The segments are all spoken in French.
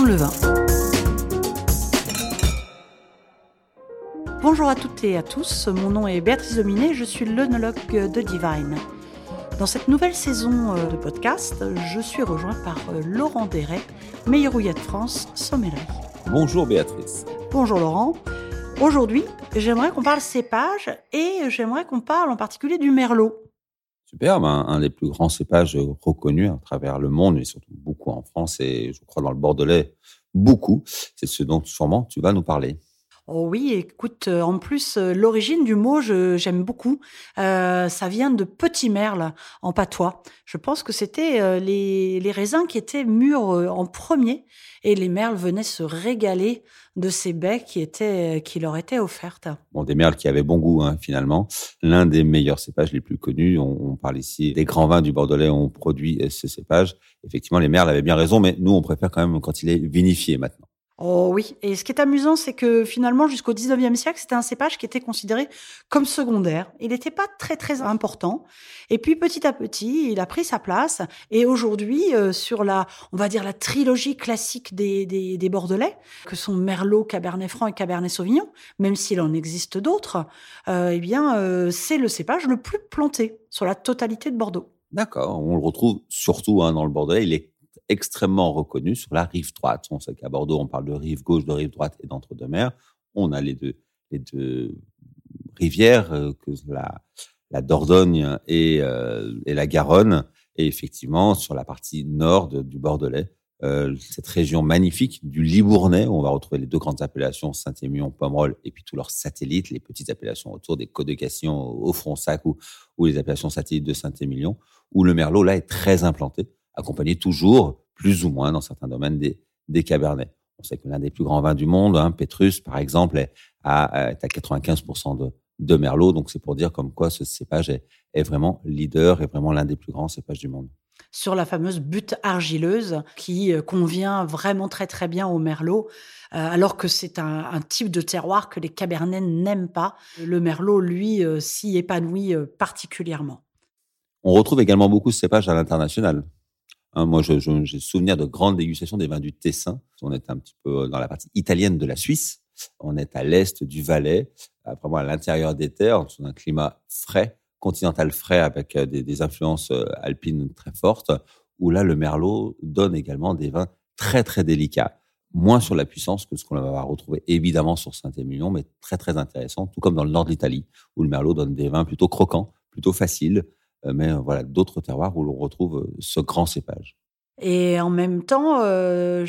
Le vin. Bonjour à toutes et à tous, mon nom est Béatrice Dominé, je suis l'œnologue de Divine. Dans cette nouvelle saison euh, de podcast, je suis rejoint par euh, Laurent Deret, meilleur houillet de France, sommellerie. Bonjour Béatrice. Bonjour Laurent. Aujourd'hui, j'aimerais qu'on parle cépage et j'aimerais qu'on parle en particulier du merlot. Superbe, un, un, des plus grands cépages reconnus à travers le monde, mais surtout beaucoup en France et je crois dans le Bordelais, beaucoup. C'est ce dont sûrement tu vas nous parler. Oh oui, écoute, euh, en plus, euh, l'origine du mot, j'aime beaucoup. Euh, ça vient de petit merle en patois. Je pense que c'était les, les, raisins qui étaient mûrs en premier et les merles venaient se régaler de ces baies qui, étaient, qui leur étaient offertes. Bon, des merles qui avaient bon goût, hein, finalement. L'un des meilleurs cépages les plus connus, on, parle ici des grands vins du Bordelais, on produit ce cépage. Effectivement, les merles avaient bien raison, mais nous, on préfère quand même quand il est vinifié maintenant. Oh oui, et ce qui est amusant, c'est que finalement, jusqu'au 19e siècle, c'était un cépage qui était considéré comme secondaire. Il n'était pas très très important. Et puis petit à petit, il a pris sa place. Et aujourd'hui, euh, sur la, on va dire la trilogie classique des, des, des, Bordelais, que sont Merlot, Cabernet Franc et Cabernet Sauvignon, même s'il en existe d'autres, euh, eh bien, euh, c'est le cépage le plus planté sur la totalité de Bordeaux. D'accord, on le retrouve surtout hein, dans le Bordelais. Extrêmement reconnu sur la rive droite. On sait qu'à Bordeaux, on parle de rive gauche, de rive droite et d'entre-deux-mers. On a les deux, les deux rivières, euh, que la, la Dordogne et, euh, et, la Garonne. Et effectivement, sur la partie nord du Bordelais, euh, cette région magnifique du Libournais, où on va retrouver les deux grandes appellations, Saint-Émilion, Pomerol, et puis tous leurs satellites, les petites appellations autour des Côtes de au Fronsac, ou, ou les appellations satellites de Saint-Émilion, où le Merlot, là, est très implanté accompagné toujours, plus ou moins dans certains domaines, des, des cabernets. On sait que l'un des plus grands vins du monde, hein, Petrus par exemple, est à, est à 95% de, de Merlot. Donc c'est pour dire comme quoi ce cépage est, est vraiment leader et vraiment l'un des plus grands cépages du monde sur la fameuse butte argileuse qui euh, convient vraiment très très bien au merlot, euh, alors que c'est un, un, type de terroir que les cabernets n'aiment pas. Le merlot, lui, euh, s'y épanouit particulièrement. On retrouve également beaucoup ce cépage à l'international. Hein, moi, j'ai je, souvenir de grandes dégustations des vins du Tessin. On est un petit peu dans la partie italienne de la Suisse. On est à l'est du Valais, vraiment à l'intérieur des terres, dans un climat frais, continental frais avec euh, des, des, influences euh, alpines très fortes, où là, le Merlot donne également des vins très, très délicats. Moins sur la puissance que ce qu'on va retrouver évidemment sur Saint-Émilion, mais très, très intéressant, tout comme dans le nord de l'Italie, où le Merlot donne des vins plutôt croquants, plutôt faciles, euh, mais euh, voilà d'autres terroirs où l'on retrouve euh, ce grand cépage. Et en même temps, euh,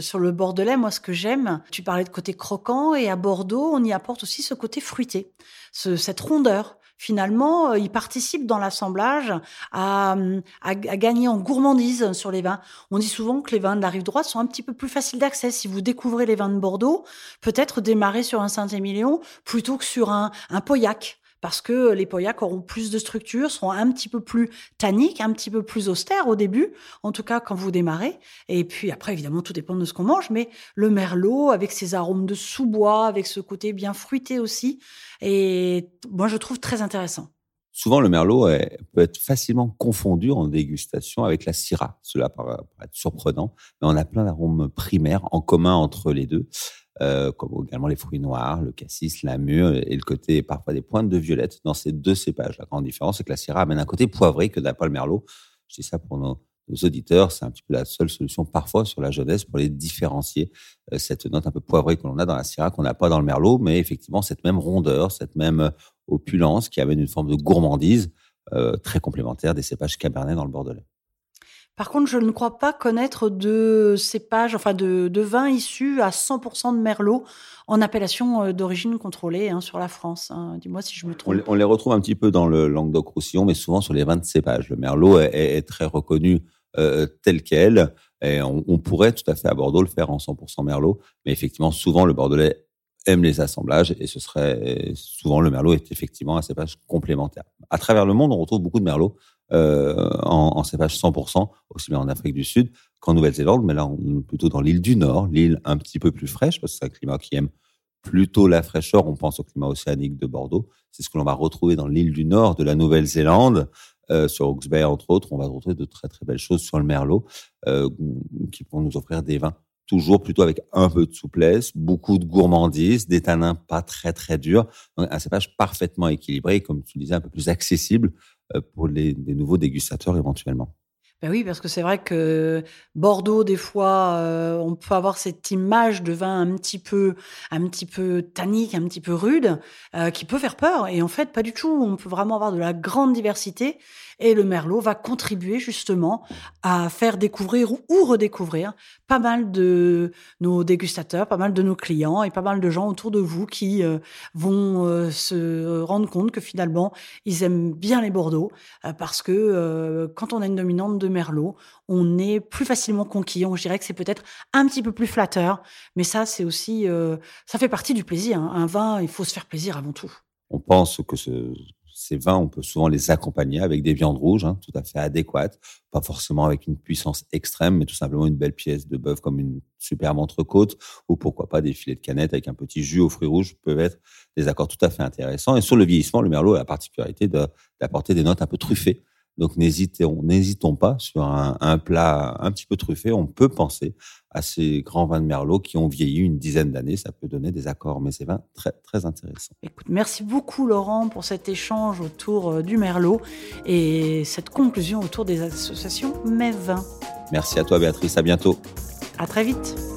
sur le Bordelais, moi, ce que j'aime, tu parlais de côté croquant, et à Bordeaux, on y apporte aussi ce côté fruité, ce, cette rondeur. Finalement, il participe dans l'assemblage à, à, à, gagner en gourmandise sur les vins. On dit souvent que les vins de la rive droite sont un petit peu plus faciles d'accès. Si vous découvrez les vins de Bordeaux, peut-être démarrer sur un Saint-Émilion plutôt que sur un, un Pauillac parce que les Pauillac auront plus de structure, seront un petit peu plus tanniques, un petit peu plus austères au début, en tout cas quand vous démarrez. Et puis après, évidemment, tout dépend de ce qu'on mange, mais le merlot avec ses arômes de sous-bois, avec ce côté bien fruité aussi, et moi je trouve très intéressant. Souvent, le merlot peut être facilement confondu en dégustation avec la syrah. Cela paraît surprenant, mais on a plein d'arômes primaires en commun entre les deux euh, comme également les fruits noirs, le cassis, la mûre et le côté parfois des pointes de violette dans ces deux cépages. La grande différence, c'est que la Syrah amène un côté poivré que n'a pas le Merlot. Je dis ça pour nos, auditeurs, c'est un petit peu la seule solution parfois sur la jeunesse pour les différencier. Euh, cette note un peu poivrée que l'on a dans la Syrah, qu'on n'a pas dans le Merlot, mais effectivement cette même rondeur, cette même euh, opulence qui amène une forme de gourmandise très complémentaire des cépages Cabernet dans le Bordelais. Par contre, je ne crois pas connaître de cépages, enfin de, de vins issus à 100% de Merlot en appellation euh, d'origine contrôlée hein, sur la France. Hein. Dis-moi si je me trompe. On, les retrouve un petit peu dans le Languedoc-Roussillon, mais souvent sur les vins de cépages. Le Merlot est, est, très reconnu euh, tel quel, et on, on, pourrait tout à fait à Bordeaux le faire en 100% Merlot, mais effectivement, souvent le Bordelais aime les assemblages et ce serait souvent le Merlot est effectivement un cépage complémentaire. À travers le monde, on retrouve beaucoup de Merlot euh, en, en cépage 100%, aussi bien en Afrique du Sud qu'en Nouvelle-Zélande, mais là, on est plutôt dans l'île du Nord, l'île un petit peu plus fraîche, parce que c'est un climat qui aime plutôt la fraîcheur. On pense au climat océanique de Bordeaux. C'est ce que l'on va retrouver dans l'île du Nord de la Nouvelle-Zélande. Euh, sur Hawke's entre autres, on va retrouver de très très belles choses sur le Merlot, euh, qui vont nous offrir des vins toujours plutôt avec un peu de souplesse, beaucoup de gourmandise, des tanins pas très très durs, un cépage parfaitement équilibré, comme tu disais, un peu plus accessible euh, pour les nouveaux dégustateurs éventuellement. Ben oui, parce que c'est vrai que Bordeaux, des fois, euh, on peut avoir cette image de vin un petit peu, un petit peu tannique, un petit peu rude, euh, qui peut faire peur. Et en fait, pas du tout. On peut vraiment avoir de la grande diversité. Et le Merlot va contribuer justement à faire découvrir ou redécouvrir pas mal de nos dégustateurs, pas mal de nos clients et pas mal de gens autour de vous qui euh, vont se rendre compte que finalement, ils aiment bien les Bordeaux parce que quand on a une dominante de Merlot, on est plus facilement conquis. je dirait que c'est peut-être un petit peu plus flatteur, mais ça, c'est aussi, euh, ça fait partie du plaisir. Hein. Un vin, il faut se faire plaisir avant tout. On pense que ces vins, on peut souvent les accompagner avec des viandes rouges, hein, tout à fait adéquates, pas forcément avec une puissance extrême, mais tout simplement une belle pièce de bœuf comme une superbe entrecôte, ou pourquoi pas des filets de canette avec un petit jus aux fruits rouges peuvent être des accords tout à fait intéressants. Et sur le vieillissement, le merlot a la particularité d'apporter des notes un peu truffées donc n'hésitons, n'hésitons pas sur un, plat un petit peu truffé. On peut penser à ces grands vins de Merlot qui ont vieilli une dizaine d'années. Ça peut donner des accords, mais c'est vins très très intéressants. Écoute, merci beaucoup Laurent pour cet échange autour euh, du Merlot et cette conclusion autour des associations MEV. Merci à toi Béatrice. À bientôt. À très vite.